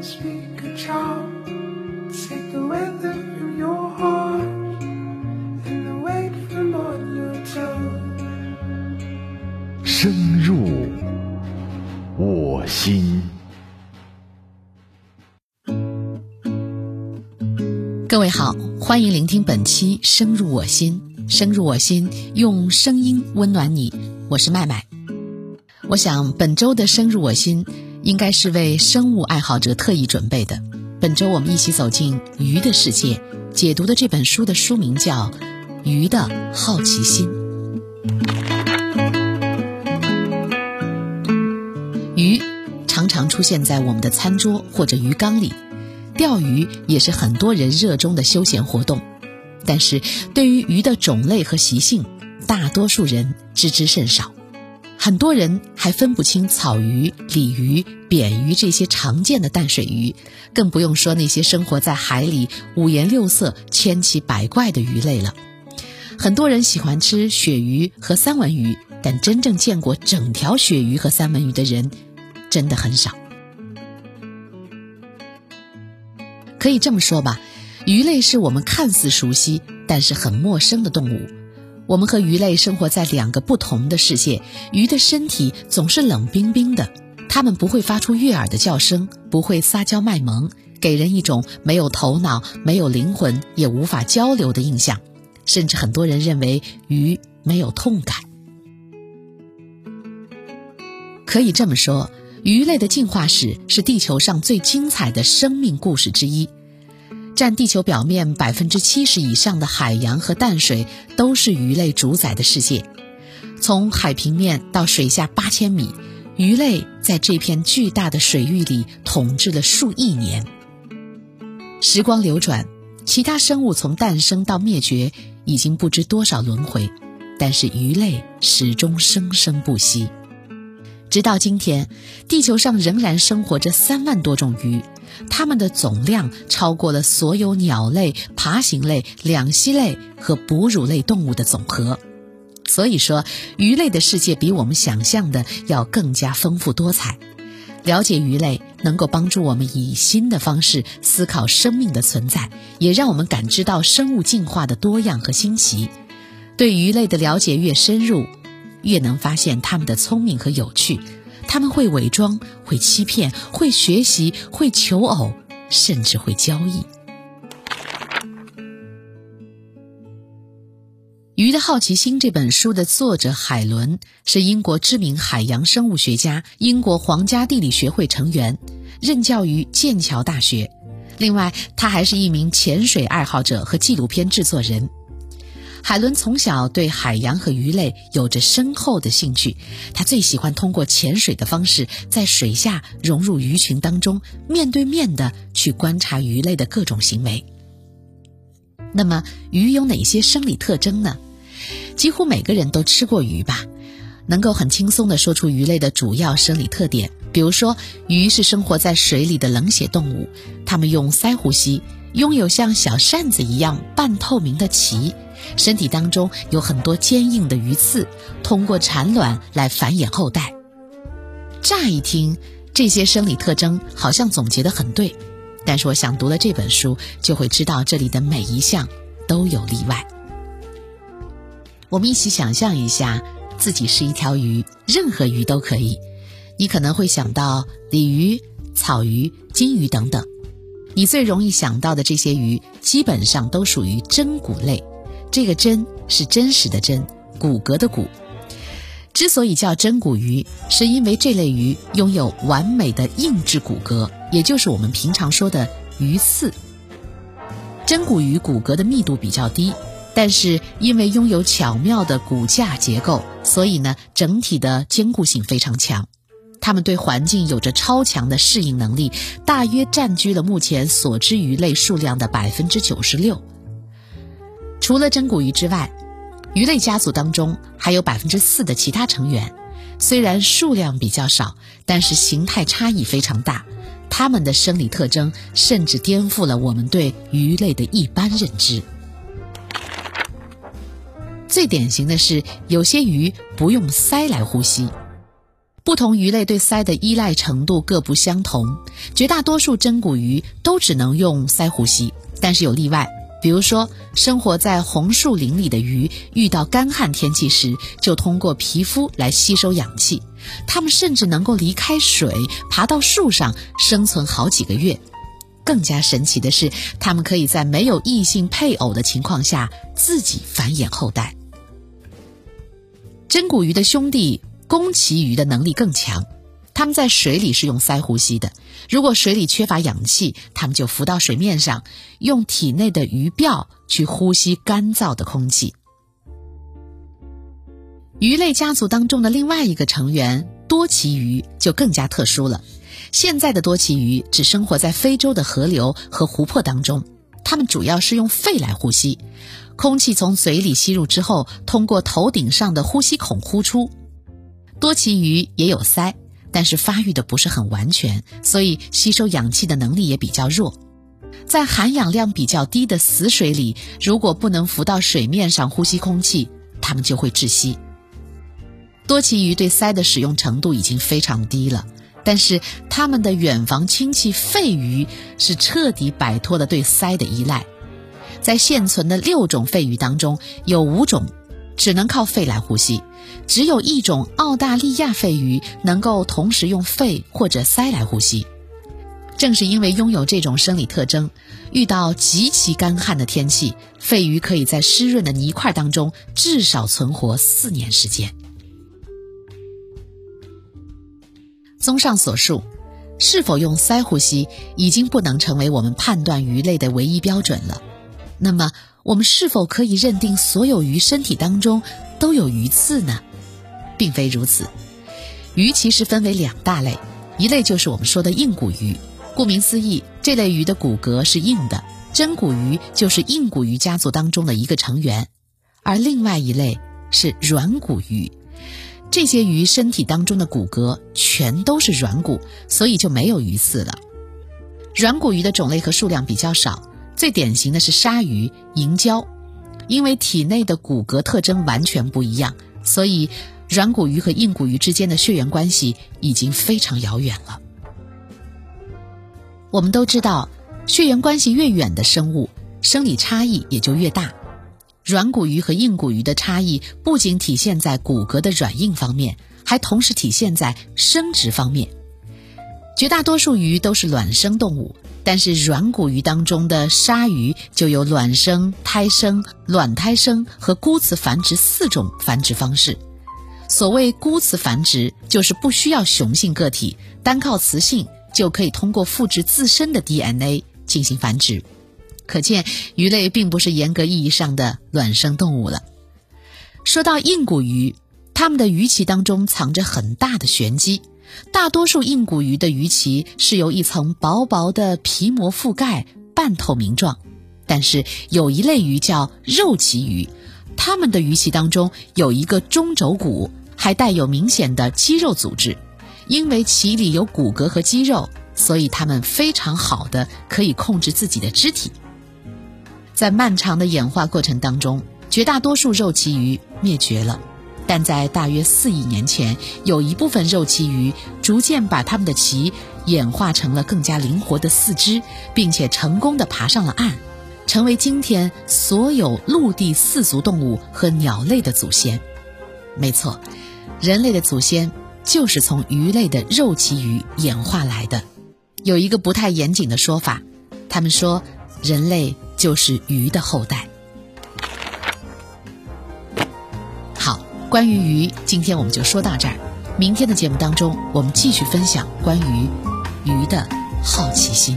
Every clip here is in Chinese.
can speak a charm. Take the weather from your heart and the weight from on your tongue. 深入我心。各位好，欢迎聆听本期《深入我心》，深入我心，用声音温暖你。我是麦麦。我想本周的《深入我心》应该是为生物爱好者特意准备的。本周我们一起走进鱼的世界，解读的这本书的书名叫《鱼的好奇心》。鱼常常出现在我们的餐桌或者鱼缸里。钓鱼也是很多人热衷的休闲活动，但是对于鱼的种类和习性，大多数人知之甚少。很多人还分不清草鱼、鲤鱼、扁鱼这些常见的淡水鱼，更不用说那些生活在海里、五颜六色、千奇百怪的鱼类了。很多人喜欢吃鳕鱼和三文鱼，但真正见过整条鳕鱼和三文鱼的人，真的很少。可以这么说吧，鱼类是我们看似熟悉但是很陌生的动物。我们和鱼类生活在两个不同的世界。鱼的身体总是冷冰冰的，它们不会发出悦耳的叫声，不会撒娇卖萌，给人一种没有头脑、没有灵魂、也无法交流的印象。甚至很多人认为鱼没有痛感。可以这么说。鱼类的进化史是地球上最精彩的生命故事之一，占地球表面百分之七十以上的海洋和淡水都是鱼类主宰的世界。从海平面到水下八千米，鱼类在这片巨大的水域里统治了数亿年。时光流转，其他生物从诞生到灭绝已经不知多少轮回，但是鱼类始终生生不息。直到今天，地球上仍然生活着三万多种鱼，它们的总量超过了所有鸟类、爬行类、两栖类和哺乳类动物的总和。所以说，鱼类的世界比我们想象的要更加丰富多彩。了解鱼类，能够帮助我们以新的方式思考生命的存在，也让我们感知到生物进化的多样和新奇。对鱼类的了解越深入。越能发现它们的聪明和有趣，他们会伪装，会欺骗，会学习，会求偶，甚至会交易。《鱼的好奇心》这本书的作者海伦是英国知名海洋生物学家，英国皇家地理学会成员，任教于剑桥大学。另外，他还是一名潜水爱好者和纪录片制作人。海伦从小对海洋和鱼类有着深厚的兴趣，他最喜欢通过潜水的方式，在水下融入鱼群当中，面对面的去观察鱼类的各种行为。那么，鱼有哪些生理特征呢？几乎每个人都吃过鱼吧，能够很轻松地说出鱼类的主要生理特点。比如说，鱼是生活在水里的冷血动物，它们用鳃呼吸，拥有像小扇子一样半透明的鳍。身体当中有很多坚硬的鱼刺，通过产卵来繁衍后代。乍一听，这些生理特征好像总结得很对，但是我想读了这本书，就会知道这里的每一项都有例外。我们一起想象一下，自己是一条鱼，任何鱼都可以。你可能会想到鲤鱼、草鱼、金鱼等等。你最容易想到的这些鱼，基本上都属于真骨类。这个“真”是真实的“真”，骨骼的“骨”。之所以叫真骨鱼，是因为这类鱼拥有完美的硬质骨骼，也就是我们平常说的鱼刺。真骨鱼骨骼的密度比较低，但是因为拥有巧妙的骨架结构，所以呢，整体的坚固性非常强。它们对环境有着超强的适应能力，大约占据了目前所知鱼类数量的百分之九十六。除了真骨鱼之外，鱼类家族当中还有百分之四的其他成员，虽然数量比较少，但是形态差异非常大。它们的生理特征甚至颠覆了我们对鱼类的一般认知。最典型的是，有些鱼不用鳃来呼吸。不同鱼类对鳃的依赖程度各不相同，绝大多数真骨鱼都只能用鳃呼吸，但是有例外。比如说，生活在红树林里的鱼，遇到干旱天气时，就通过皮肤来吸收氧气。它们甚至能够离开水，爬到树上生存好几个月。更加神奇的是，它们可以在没有异性配偶的情况下自己繁衍后代。真骨鱼的兄弟弓鳍鱼的能力更强，它们在水里是用鳃呼吸的。如果水里缺乏氧气，它们就浮到水面上，用体内的鱼鳔去呼吸干燥的空气。鱼类家族当中的另外一个成员多鳍鱼就更加特殊了。现在的多鳍鱼只生活在非洲的河流和湖泊当中，它们主要是用肺来呼吸，空气从嘴里吸入之后，通过头顶上的呼吸孔呼出。多鳍鱼也有鳃，但是发育的不是很完全，所以吸收氧气的能力也比较弱。在含氧量比较低的死水里，如果不能浮到水面上呼吸空气，它们就会窒息。多鳍鱼对鳃的使用程度已经非常低了，但是它们的远房亲戚肺鱼是彻底摆脱了对鳃的依赖。在现存的六种肺鱼当中，有五种只能靠肺来呼吸，只有一种澳大利亚肺鱼能够同时用肺或者鳃来呼吸。正是因为拥有这种生理特征，遇到极其干旱的天气，肺鱼可以在湿润的泥块当中至少存活四年时间。综上所述，是否用鳃呼吸已经不能成为我们判断鱼类的唯一标准了。那么，我们是否可以认定所有鱼身体当中都有鱼刺呢？并非如此。鱼其实分为两大类，一类就是我们说的硬骨鱼，顾名思义，这类鱼的骨骼是硬的，真骨鱼就是硬骨鱼家族当中的一个成员；而另外一类是软骨鱼。这些鱼身体当中的骨骼全都是软骨，所以就没有鱼刺了。软骨鱼的种类和数量比较少，最典型的是鲨鱼、银鲛。因为体内的骨骼特征完全不一样，所以软骨鱼和硬骨鱼之间的血缘关系已经非常遥远了。我们都知道，血缘关系越远的生物，生理差异也就越大。软骨鱼和硬骨鱼的差异不仅体现在骨骼的软硬方面，还同时体现在生殖方面。绝大多数鱼都是卵生动物，但是软骨鱼当中的鲨鱼就有卵生、胎生、卵胎生和孤雌繁殖四种繁殖方式。所谓孤雌繁殖，就是不需要雄性个体，单靠雌性就可以通过复制自身的 DNA 进行繁殖。可见，鱼类并不是严格意义上的卵生动物了。说到硬骨鱼，它们的鱼鳍当中藏着很大的玄机。大多数硬骨鱼的鱼鳍是由一层薄薄的皮膜覆盖，半透明状。但是有一类鱼叫肉鳍鱼，它们的鱼鳍当中有一个中轴骨，还带有明显的肌肉组织。因为鳍里有骨骼和肌肉，所以它们非常好的可以控制自己的肢体。在漫长的演化过程当中，绝大多数肉鳍鱼灭绝了，但在大约四亿年前，有一部分肉鳍鱼逐渐把它们的鳍演化成了更加灵活的四肢，并且成功的爬上了岸，成为今天所有陆地四足动物和鸟类的祖先。没错，人类的祖先就是从鱼类的肉鳍鱼演化来的。有一个不太严谨的说法，他们说人类。就是鱼的后代。关于鱼，今天我们就说到这儿。明天的节目当中，我们继续分享关于鱼的好奇心。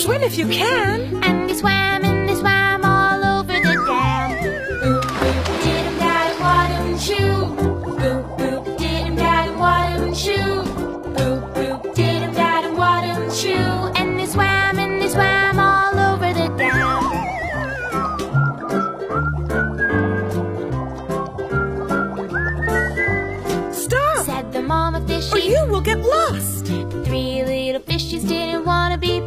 swim if you can. And he swam Boop boop. Boop boop and they swam and they swam all over the. Stop! Said the mama fish. Or you will get lost. Three little fishies didn't want to be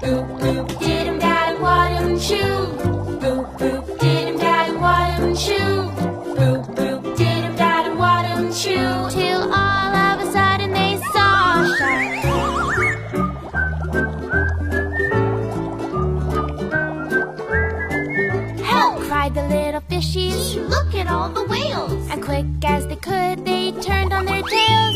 Boop boop, did him dad what him shoe? Boop boop, did him dad what him shoe? Boop boop, did him dad what him shoe? Till all of a sudden they saw a. Help! cried the little fishies. Look at all the whales! As quick as they could, they turned on their tails.